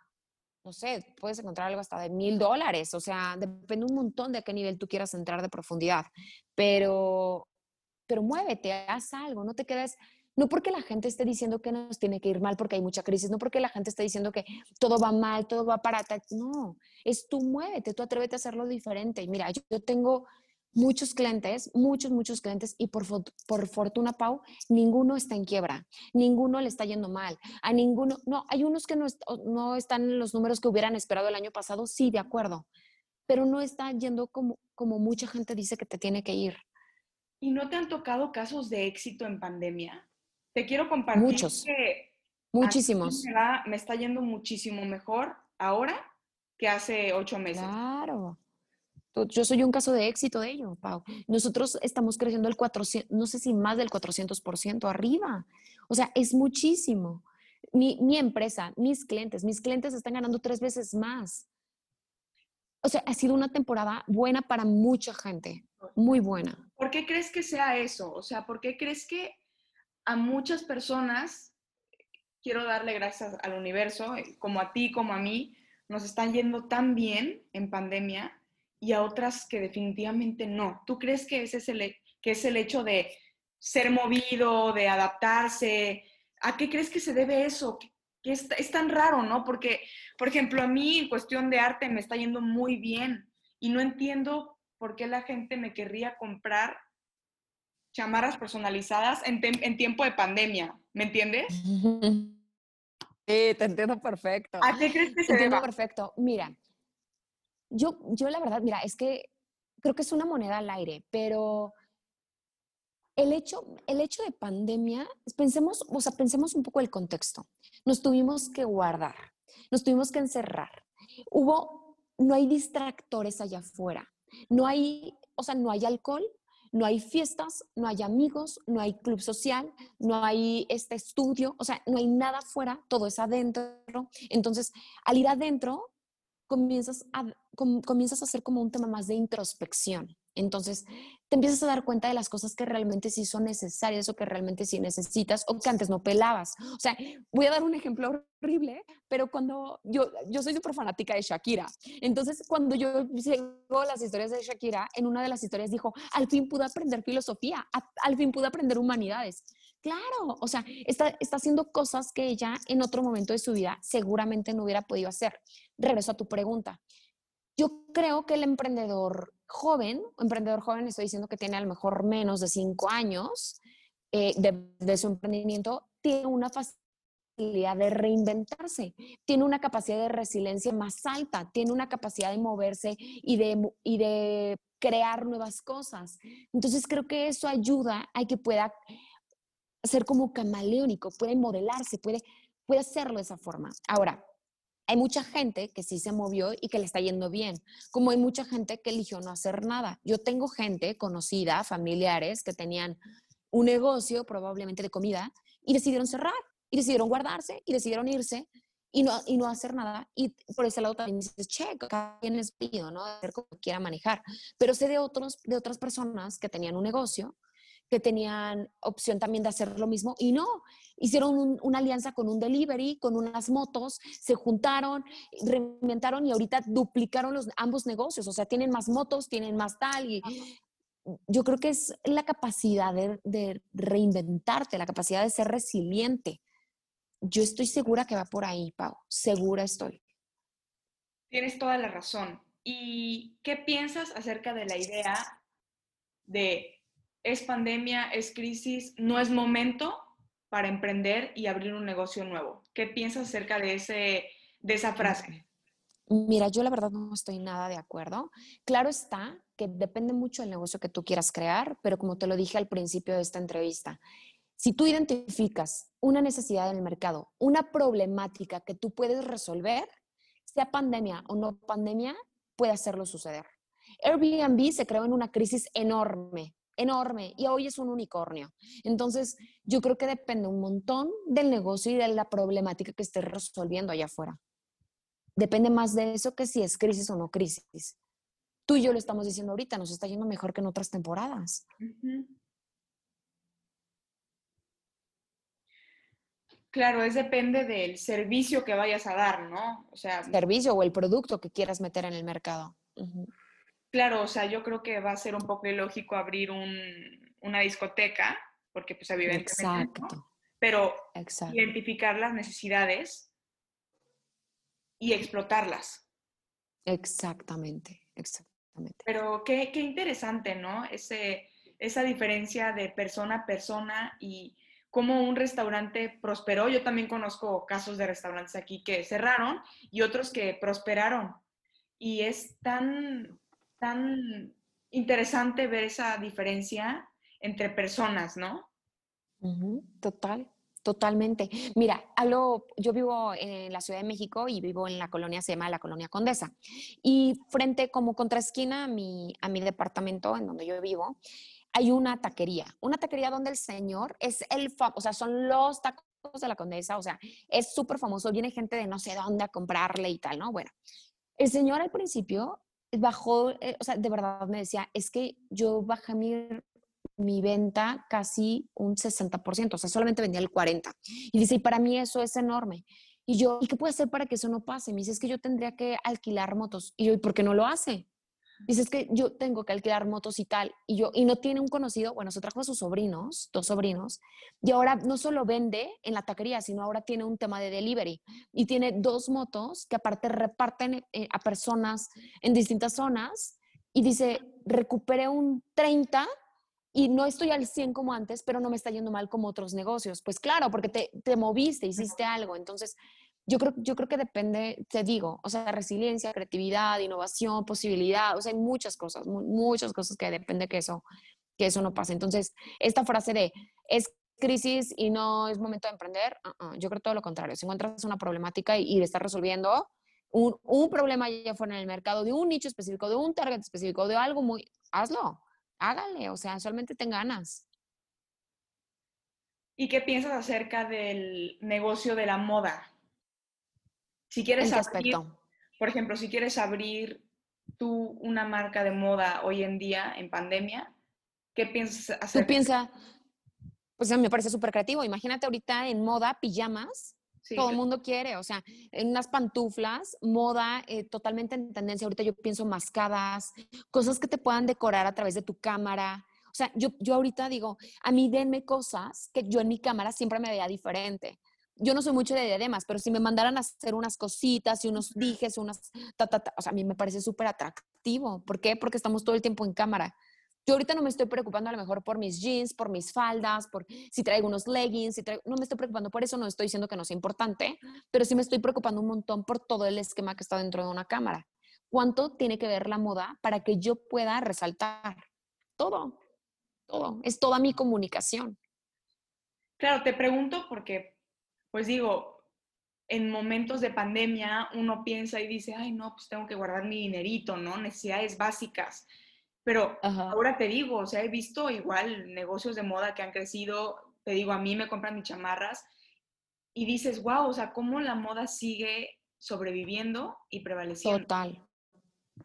S1: no sé, puedes encontrar algo hasta de mil dólares, o sea, depende un montón de qué nivel tú quieras entrar de profundidad, pero, pero muévete, haz algo, no te quedes, no porque la gente esté diciendo que nos tiene que ir mal porque hay mucha crisis, no porque la gente esté diciendo que todo va mal, todo va para no, es tú muévete, tú atrévete a hacerlo diferente. Y mira, yo, tengo muchos clientes, muchos, muchos clientes y por, por fortuna, Pau, ninguno está en quiebra, ninguno le está yendo mal, a ninguno, no, hay unos que no, no están en los números que hubieran esperado el año pasado, sí, de acuerdo, pero no está yendo como, como mucha gente dice que te tiene que ir.
S2: ¿Y no te han tocado casos de éxito en pandemia? te quiero compartir
S1: Muchos.
S2: que
S1: muchísimos.
S2: Me, está yendo muchísimo mejor ahora que hace ocho meses.
S1: Claro. Yo soy un caso de éxito de ello, Pau. Nosotros estamos creciendo el 400, no sé si más del 400% arriba. O sea, es muchísimo. Mi, mi, empresa, mis clientes, mis clientes están ganando tres veces más. O sea, ha sido una temporada buena para mucha gente, muy buena.
S2: ¿Por qué crees que sea eso? O sea, ¿por qué crees que a muchas personas, quiero darle gracias al universo, como a ti, como a mí, nos están yendo tan bien en pandemia y a otras que definitivamente no. ¿Tú crees que ese es el, que es el hecho de ser movido, de adaptarse? ¿A qué crees que se debe eso? Que es, es tan raro, ¿no? Porque, por ejemplo, a mí en cuestión de arte me está yendo muy bien y no entiendo por qué la gente me querría comprar chamarras personalizadas en, en tiempo de pandemia, ¿me entiendes?
S1: Sí, te entiendo perfecto.
S2: ¿A qué crees que se
S1: Te entiendo perfecto. Mira, yo, yo la verdad, mira, es que creo que es una moneda al aire, pero el hecho, el hecho de pandemia, pensemos, o sea, pensemos un poco el contexto. Nos tuvimos que guardar, nos tuvimos que encerrar. Hubo, no hay distractores allá afuera, no hay, o sea, no hay alcohol, no hay fiestas, no hay amigos, no hay club social, no hay este estudio, o sea, no hay nada afuera, todo es adentro. Entonces, al ir adentro, comienzas a, comienzas a hacer como un tema más de introspección. Entonces, te empiezas a dar cuenta de las cosas que realmente sí son necesarias o que realmente sí necesitas o que antes no pelabas. O sea, voy a dar un ejemplo horrible, pero cuando yo, yo soy súper fanática de Shakira. Entonces, cuando yo sigo las historias de Shakira, en una de las historias dijo, al fin pude aprender filosofía, al fin pude aprender humanidades. Claro, o sea, está, está haciendo cosas que ella en otro momento de su vida seguramente no hubiera podido hacer. Regreso a tu pregunta. Yo creo que el emprendedor joven, emprendedor joven, estoy diciendo que tiene a lo mejor menos de cinco años eh, de, su emprendimiento, tiene una facilidad de reinventarse, tiene una capacidad de resiliencia más alta, tiene una capacidad de moverse y de, y de crear nuevas cosas. Entonces creo que eso ayuda a que pueda ser como camaleónico, puede modelarse, puede, puede hacerlo de esa forma. Ahora, hay mucha gente que sí se movió y que le está yendo bien, como hay mucha gente que eligió no hacer nada. Yo tengo gente conocida, familiares, que tenían un negocio probablemente de comida y decidieron cerrar y decidieron guardarse y decidieron irse y no, y no hacer nada. Y por ese lado también dices, che, cada quien es pido, ¿no? Hacer como quiera manejar. Pero sé de, otros, de otras personas que tenían un negocio que tenían opción también de hacer lo mismo y no, hicieron una alianza con un delivery, con unas motos, se juntaron, reinventaron y ahorita duplicaron los, ambos negocios, o sea, tienen más motos, tienen más tal y yo creo que es la capacidad de, de reinventarte, la capacidad de ser resiliente. Yo estoy segura que va por ahí, Pau, segura estoy.
S2: Tienes toda la razón. ¿Y qué piensas acerca de la idea de es pandemia, es crisis, no es momento para emprender y abrir un negocio nuevo. ¿Qué piensas acerca de, ese, de esa frase?
S1: Mira, yo la verdad no estoy nada de acuerdo. Claro está que depende mucho del negocio que tú quieras crear, pero como te lo dije al principio de esta entrevista, si tú identificas una necesidad en el mercado, una problemática que tú puedes resolver, sea pandemia o no pandemia, puede hacerlo suceder. Airbnb se creó en una crisis enorme enorme y hoy es un unicornio. Entonces, yo creo que depende un montón del negocio y de la problemática que estés resolviendo allá afuera. Depende más de eso que si es crisis o no crisis. Tú y yo lo estamos diciendo ahorita, nos está yendo mejor que en otras temporadas.
S2: Claro, es depende del servicio que vayas a dar, ¿no?
S1: O sea, servicio o el producto que quieras meter en el mercado.
S2: Claro, o sea, yo creo que va a ser un poco ilógico abrir una discoteca, porque pues evidentemente, Exacto. pero identificar las necesidades y explotarlas.
S1: Exactamente, exactamente.
S2: Pero qué, qué interesante, ¿no? Ese, esa diferencia de persona a persona y cómo un restaurante prosperó. Yo también conozco casos de restaurantes aquí que cerraron y otros que prosperaron. Y es tan, tan interesante ver esa diferencia entre personas, ¿no?
S1: Total, totalmente. Mira, hablo, yo vivo en la Ciudad de México y vivo en la colonia, se llama la colonia Condesa. Y frente, como contraesquina a mi, a mi departamento en donde yo vivo, hay una taquería, una taquería donde el señor es el, o sea, son los tacos de la Condesa, o sea, es súper famoso, viene gente de no sé dónde a comprarle y tal, ¿no? Bueno, el señor al principio bajó, eh, o sea, de verdad me decía, es que yo bajé mi, mi venta casi un 60%, o sea, solamente vendía el 40%. Y dice, y para mí eso es enorme. Y yo, ¿y qué puedo hacer para que eso no pase? Me dice, es que yo tendría que alquilar motos. Y yo, ¿y por qué no lo hace? Dice, es que yo tengo que alquilar motos y tal. Y yo, y no tiene un conocido, bueno, se trajo a sus sobrinos, dos sobrinos, y ahora no solo vende en la taquería, sino ahora tiene un tema de delivery. Y tiene dos motos que aparte reparten eh, a personas en distintas zonas. Y dice, recuperé un 30 y no estoy al 100 como antes, pero no me está yendo mal como otros negocios. Pues claro, porque te, te moviste, hiciste algo. Entonces, yo creo, yo creo que depende, te digo, o sea, resiliencia, creatividad, innovación, posibilidad, o sea, hay muchas cosas, muchas cosas que depende que eso, que eso no pase. Entonces, esta frase de es crisis y no es momento de emprender, uh-uh, yo creo todo lo contrario. Si encuentras una problemática y, y estás resolviendo un, un problema ya fuera en el mercado, de un nicho específico, de un target específico, de algo muy, hazlo, hágale, o sea, solamente ten ganas.
S2: ¿Y qué piensas acerca del negocio de la moda? Si quieres abrir, por ejemplo, si quieres abrir tú una marca de moda hoy en día en pandemia, ¿qué piensas hacer?
S1: Tú piensa, pues me parece súper creativo. Imagínate ahorita en moda, pijamas, todo el mundo quiere, o sea, en unas pantuflas, moda eh, totalmente en tendencia. Ahorita yo pienso mascadas, cosas que te puedan decorar a través de tu cámara. O sea, yo, yo ahorita digo, a mí denme cosas que yo en mi cámara siempre me veía diferente yo no soy mucho de diademas, pero si me mandaran a hacer unas cositas y unos dijes, unas, o sea, a mí me parece súper atractivo. ¿Por qué? Porque estamos todo el tiempo en cámara. Yo ahorita no me estoy preocupando a lo mejor por mis jeans, por mis faldas, por si traigo unos leggings, si no me estoy preocupando por eso, no estoy diciendo que no sea importante, pero sí me estoy preocupando un montón por todo el esquema que está dentro de una cámara. ¿Cuánto tiene que ver la moda para que yo pueda resaltar? Todo, todo, es toda mi comunicación.
S2: Claro, te pregunto porque pues digo, en momentos de pandemia uno piensa y dice, ay, no, pues tengo que guardar mi dinerito, ¿no? Necesidades básicas. Pero ahora te digo, o sea, he visto igual negocios de moda que han crecido, te digo, a mí me compran mis chamarras y dices, wow, o sea, cómo la moda sigue sobreviviendo y prevaleciendo.
S1: Total.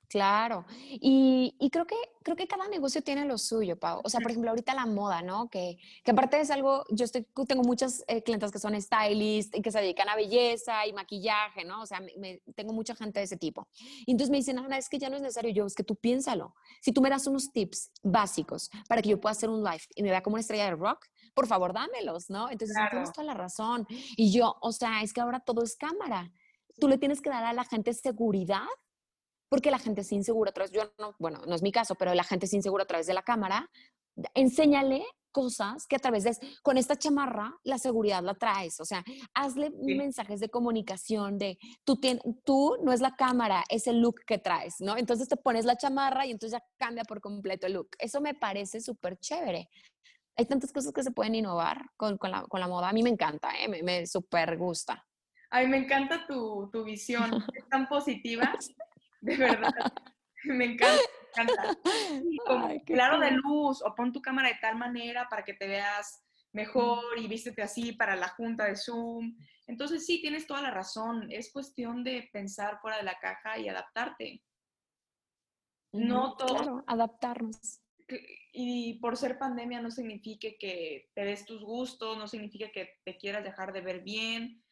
S1: Claro, y, creo, que, creo que cada negocio tiene lo suyo, Pau. O sea, por ejemplo, ahorita la moda, ¿no? Que, que aparte es algo, yo estoy, tengo muchas eh, clientes que son stylist y que se dedican a belleza y maquillaje, ¿no? O sea, me, tengo mucha gente de ese tipo. Y entonces me dicen, Ana, es que ya no es necesario. Yo, es que tú piénsalo. Si tú me das unos tips básicos para que yo pueda hacer un live y me vea como una estrella de rock, por favor, dámelos, ¿no? Entonces, tienes toda la razón. Y yo, o sea, es que ahora todo es cámara. Tú le tienes que dar a la gente seguridad porque la gente es insegura a través, yo no, bueno, no es mi caso, pero la gente es insegura a través de la cámara, enséñale cosas que a través de, con esta chamarra, la seguridad la traes, o sea, hazle mensajes de comunicación de, tú, tú no es la cámara, es el look que traes, ¿no? Entonces te pones la chamarra y entonces ya cambia por completo el look. Eso me parece súper chévere. Hay tantas cosas que se pueden innovar con, con, la, con la, moda. A mí me encanta, ¿eh? me, me súper gusta.
S2: A mí me encanta tu, tu visión, es tan positiva de verdad. me encanta, me encanta. como claro de luz, o pon tu cámara de tal manera para que te veas mejor y vístete así para la junta de Zoom. Entonces sí, tienes toda la razón. Es cuestión de pensar fuera de la caja y adaptarte.
S1: No todo. Claro, adaptarnos.
S2: Y por ser pandemia no significa que te des tus gustos, no significa que te quieras dejar de ver bien.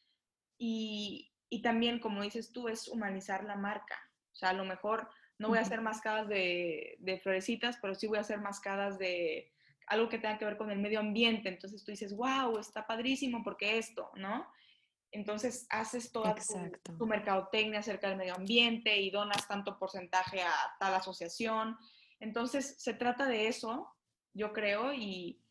S2: Y, y también, como dices tú, es humanizar la marca. O sea, a lo mejor no voy a hacer mascadas de, de florecitas, pero sí voy a hacer mascadas de algo que tenga que ver con el medio ambiente. Entonces tú dices, wow, está padrísimo porque esto, ¿no? Entonces haces toda tu, tu, mercadotecnia acerca del medio ambiente y donas tanto porcentaje a tal asociación. Entonces se trata de eso, yo creo, y,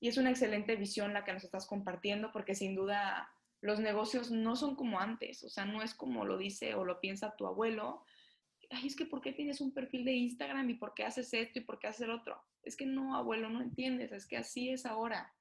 S2: y es una excelente visión la que nos estás compartiendo porque sin duda los negocios no son como antes, o sea, no es como lo dice o lo piensa tu abuelo, ay, es que ¿por qué tienes un perfil de Instagram y por qué haces esto y por qué haces el otro? Es que no, abuelo, no entiendes, es que así es ahora.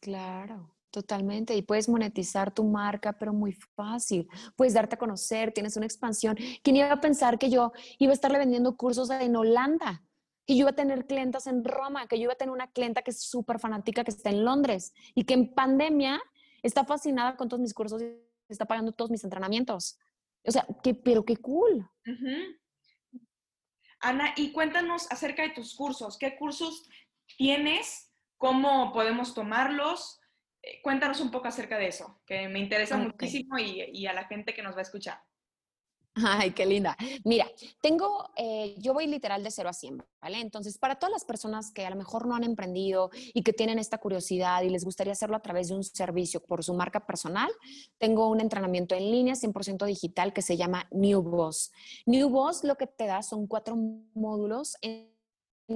S1: claro, totalmente. Y puedes monetizar tu marca, pero muy fácil. Puedes darte a conocer, tienes una expansión. ¿Quién iba a pensar que yo iba a estarle vendiendo cursos en Holanda? Que yo iba a tener clientas en Roma, que yo iba a tener una clienta que es súper fanática que está en Londres y que en pandemia está fascinada con todos mis cursos y está pagando todos mis entrenamientos. O sea, que, pero qué cool.
S2: Ana, y cuéntanos acerca de tus cursos. ¿Qué cursos tienes? ¿Cómo podemos tomarlos? Eh, cuéntanos un poco acerca de eso, que me interesa muchísimo y, y a la gente que nos va a escuchar.
S1: Ay, qué linda. Mira, tengo, eh, yo voy literal de cero a 100, ¿vale? Entonces, para todas las personas que a lo mejor no han emprendido y que tienen esta curiosidad y les gustaría hacerlo a través de un servicio por su marca personal, tengo un entrenamiento en línea 100% digital que se llama New Boss. New Boss lo que te da son cuatro módulos en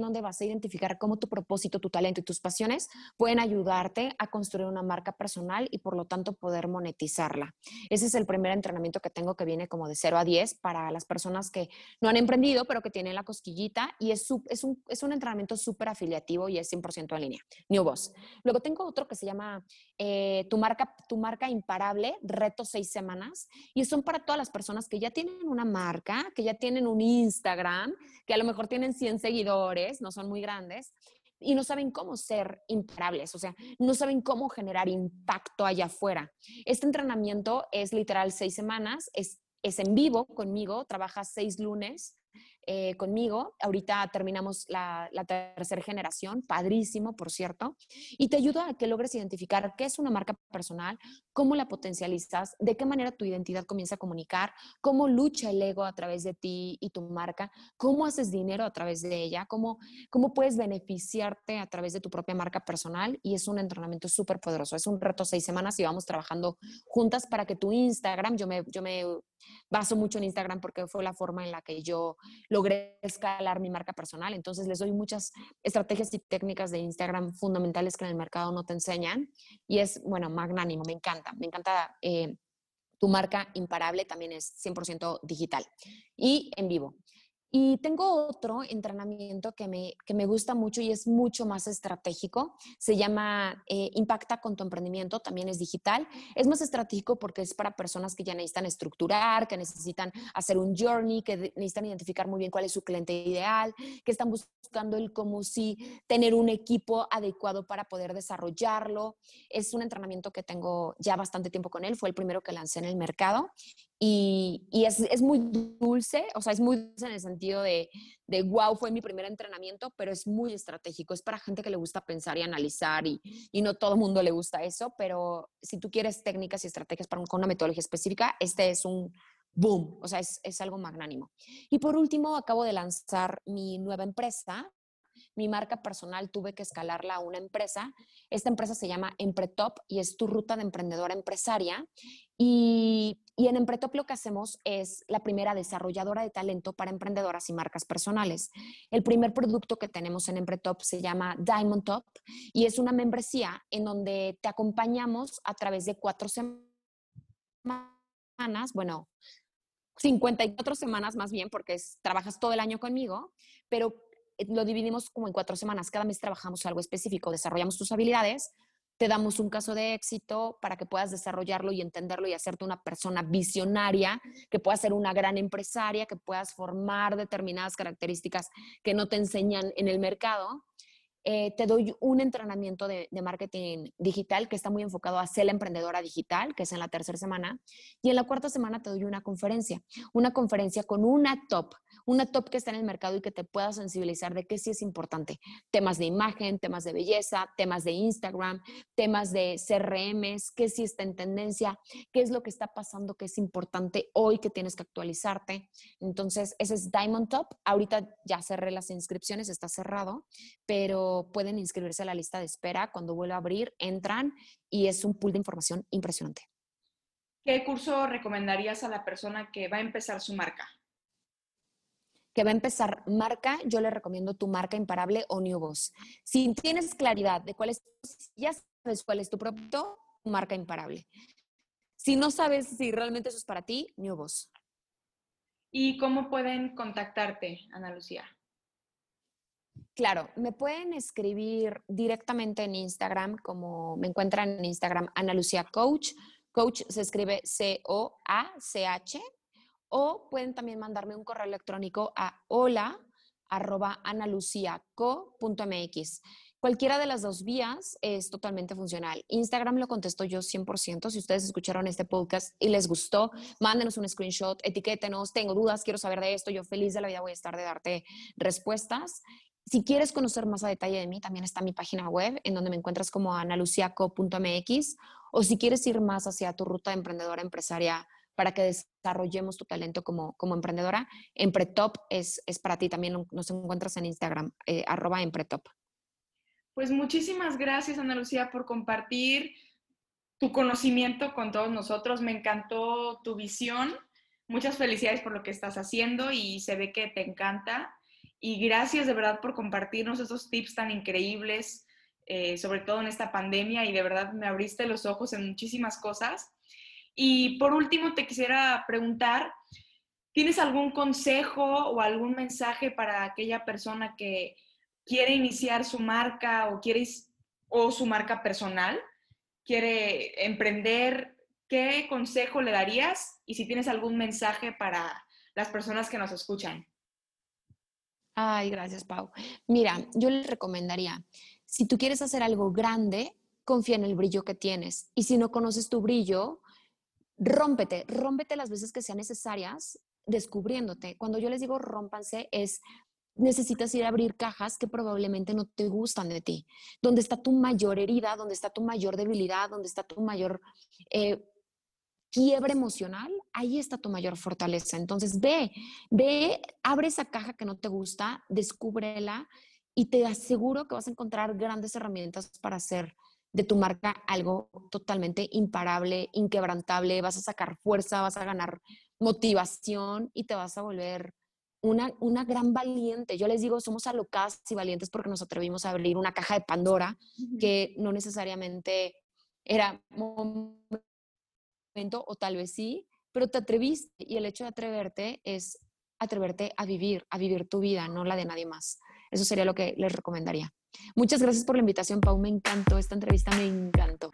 S1: donde vas a identificar cómo tu propósito, tu talento y tus pasiones pueden ayudarte a construir una marca personal y por lo tanto poder monetizarla. Ese es el primer entrenamiento que tengo que viene como de 0 a 10 para las personas que no han emprendido, pero que tienen la cosquillita y es, es, un, es un entrenamiento súper afiliativo y es 100% en línea. New Boss. Luego tengo otro que se llama eh, tu, marca, tu marca imparable, reto seis semanas, y son para todas las personas que ya tienen una marca, que ya tienen un Instagram, que a lo mejor tienen 100 seguidores, no son muy grandes, y no saben cómo ser imparables, o sea, no saben cómo generar impacto allá afuera. Este entrenamiento es literal seis semanas, es, es en vivo conmigo, trabajas seis lunes eh, conmigo. Ahorita terminamos la, tercera generación, padrísimo, por cierto, y te ayuda a que logres identificar qué es una marca personal, cómo la potencializas, de qué manera tu identidad comienza a comunicar, cómo lucha el ego a través de ti y tu marca, cómo haces dinero a través de ella, cómo, cómo puedes beneficiarte a través de tu propia marca personal. Y es un entrenamiento súper poderoso. Es un reto seis semanas y vamos trabajando juntas para que tu Instagram, yo me, yo me baso mucho en Instagram porque fue la forma en la que yo logré escalar mi marca personal. Entonces les doy muchas estrategias y técnicas de Instagram fundamentales que en el mercado no te enseñan. Y es, bueno, magnánimo, me encanta. Me encanta. Eh, tu marca imparable también es 100% digital y en vivo. Y tengo otro entrenamiento que me, que me gusta mucho y es mucho más estratégico. Se llama eh, Impacta con tu emprendimiento, también es digital. Es más estratégico porque es para personas que ya necesitan estructurar, que necesitan hacer un journey, que necesitan identificar muy bien cuál es su cliente ideal, que están buscando el cómo sí tener un equipo adecuado para poder desarrollarlo. Es un entrenamiento que tengo ya bastante tiempo con él, fue el primero que lancé en el mercado y, es, muy dulce, o sea, es muy dulce en el sentido de, de, wow, fue mi primer entrenamiento, pero es muy estratégico, es para gente que le gusta pensar y analizar y, y no todo el mundo le gusta eso, pero si tú quieres técnicas y estrategias para con una metodología específica, este es un boom, o sea, es, es algo magnánimo. Y por último, acabo de lanzar mi nueva empresa, mi marca personal tuve que escalarla a una empresa. Esta empresa se llama Empretop y es tu ruta de emprendedora empresaria. Y, en Empretop lo que hacemos es la primera desarrolladora de talento para emprendedoras y marcas personales. El primer producto que tenemos en Empretop se llama Diamond Top y es una membresía en donde te acompañamos a través de cuatro semanas, bueno, 54 semanas más bien, porque trabajas todo el año conmigo, pero eh, lo dividimos como en cuatro semanas. Cada mes trabajamos algo específico, desarrollamos tus habilidades, te damos un caso de éxito para que puedas desarrollarlo y entenderlo y hacerte una persona visionaria, que puedas ser una gran empresaria, que puedas formar determinadas características que no te enseñan en el mercado. Eh, te doy un entrenamiento de, de, marketing digital que está muy enfocado a ser la emprendedora digital, que es en la tercera semana. Y en la cuarta semana te doy una conferencia, una conferencia con una top una top que está en el mercado y que te pueda sensibilizar de qué sí es importante. Temas de imagen, temas de belleza, temas de Instagram, temas de CRMs, qué sí está en tendencia, qué es lo que está pasando que es importante hoy que tienes que actualizarte. Entonces, ese es Diamond Top. Ahorita ya cerré las inscripciones, está cerrado, pero pueden inscribirse a la lista de espera. Cuando vuelva a abrir, entran y es un pool de información impresionante.
S2: ¿Qué curso recomendarías a la persona que va a empezar su marca?
S1: que va a empezar marca, yo le recomiendo tu marca imparable o New Boss. Si tienes claridad de cuál es, ya sabes cuál es tu producto, marca imparable. Si no sabes si realmente eso es para ti, New Boss.
S2: ¿Y cómo pueden contactarte, Ana Lucía?
S1: Claro, me pueden escribir directamente en Instagram, como me encuentran en Instagram, Ana Lucía Coach. Coach se escribe C-O-A-C-H o pueden también mandarme un correo electrónico a hola Cualquiera de las dos vías es totalmente funcional. Instagram lo contesto yo 100%. Si ustedes escucharon este podcast y les gustó, mándenos un screenshot, etiquétenos, tengo dudas, quiero saber de esto, yo feliz de la vida voy a estar de darte respuestas. Si quieres conocer más a detalle de mí, también está mi página web en donde me encuentras como analuciaco.mx o si quieres ir más hacia tu ruta de emprendedora empresaria para que desarrollemos tu talento como, como emprendedora. Empretop es, es para ti, también nos encuentras en Instagram, eh, arroba Empretop.
S2: Pues muchísimas gracias, Ana Lucía, por compartir tu conocimiento con todos nosotros. Me encantó tu visión. Muchas felicidades por lo que estás haciendo y se ve que te encanta. Y gracias de verdad por compartirnos esos tips tan increíbles, eh, sobre todo en esta pandemia. Y de verdad me abriste los ojos en muchísimas cosas. Y por último, te quisiera preguntar, ¿tienes algún consejo o algún mensaje para aquella persona que quiere iniciar su marca o quiere o su marca personal, quiere emprender? ¿Qué consejo le darías? Y si tienes algún mensaje para las personas que nos escuchan.
S1: Ay, gracias, Pau. Mira, yo le recomendaría, si tú quieres hacer algo grande, confía en el brillo que tienes. Y si no conoces tu brillo, rómpete, rómpete las veces que sean necesarias descubriéndote. Cuando yo les digo rómpanse es necesitas ir a abrir cajas que probablemente no te gustan de ti. Donde está tu mayor herida, donde está tu mayor debilidad, donde está tu mayor eh, quiebre emocional, ahí está tu mayor fortaleza. Entonces ve, ve, abre esa caja que no te gusta, descúbrela y te aseguro que vas a encontrar grandes herramientas para hacer de tu marca algo totalmente imparable, inquebrantable, vas a sacar fuerza, vas a ganar motivación y te vas a volver una, una gran valiente. Yo les digo, somos alocadas y valientes porque nos atrevimos a abrir una caja de Pandora que no necesariamente era o tal vez sí, pero te atreviste y el hecho de atreverte es atreverte a vivir, a vivir tu vida, no la de nadie más. Eso sería lo que les recomendaría. Muchas gracias por la invitación, Pau. Me encantó esta entrevista, me encantó.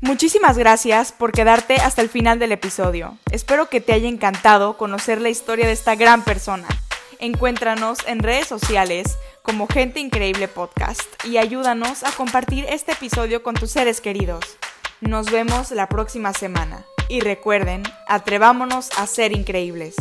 S2: Muchísimas gracias por quedarte hasta el final del episodio. Espero que te haya encantado conocer la historia de esta gran persona. Encuéntranos en redes sociales como Gente Increíble Podcast y ayúdanos a compartir este episodio con tus seres queridos. Nos vemos la próxima semana. Y recuerden, atrevámonos a ser increíbles.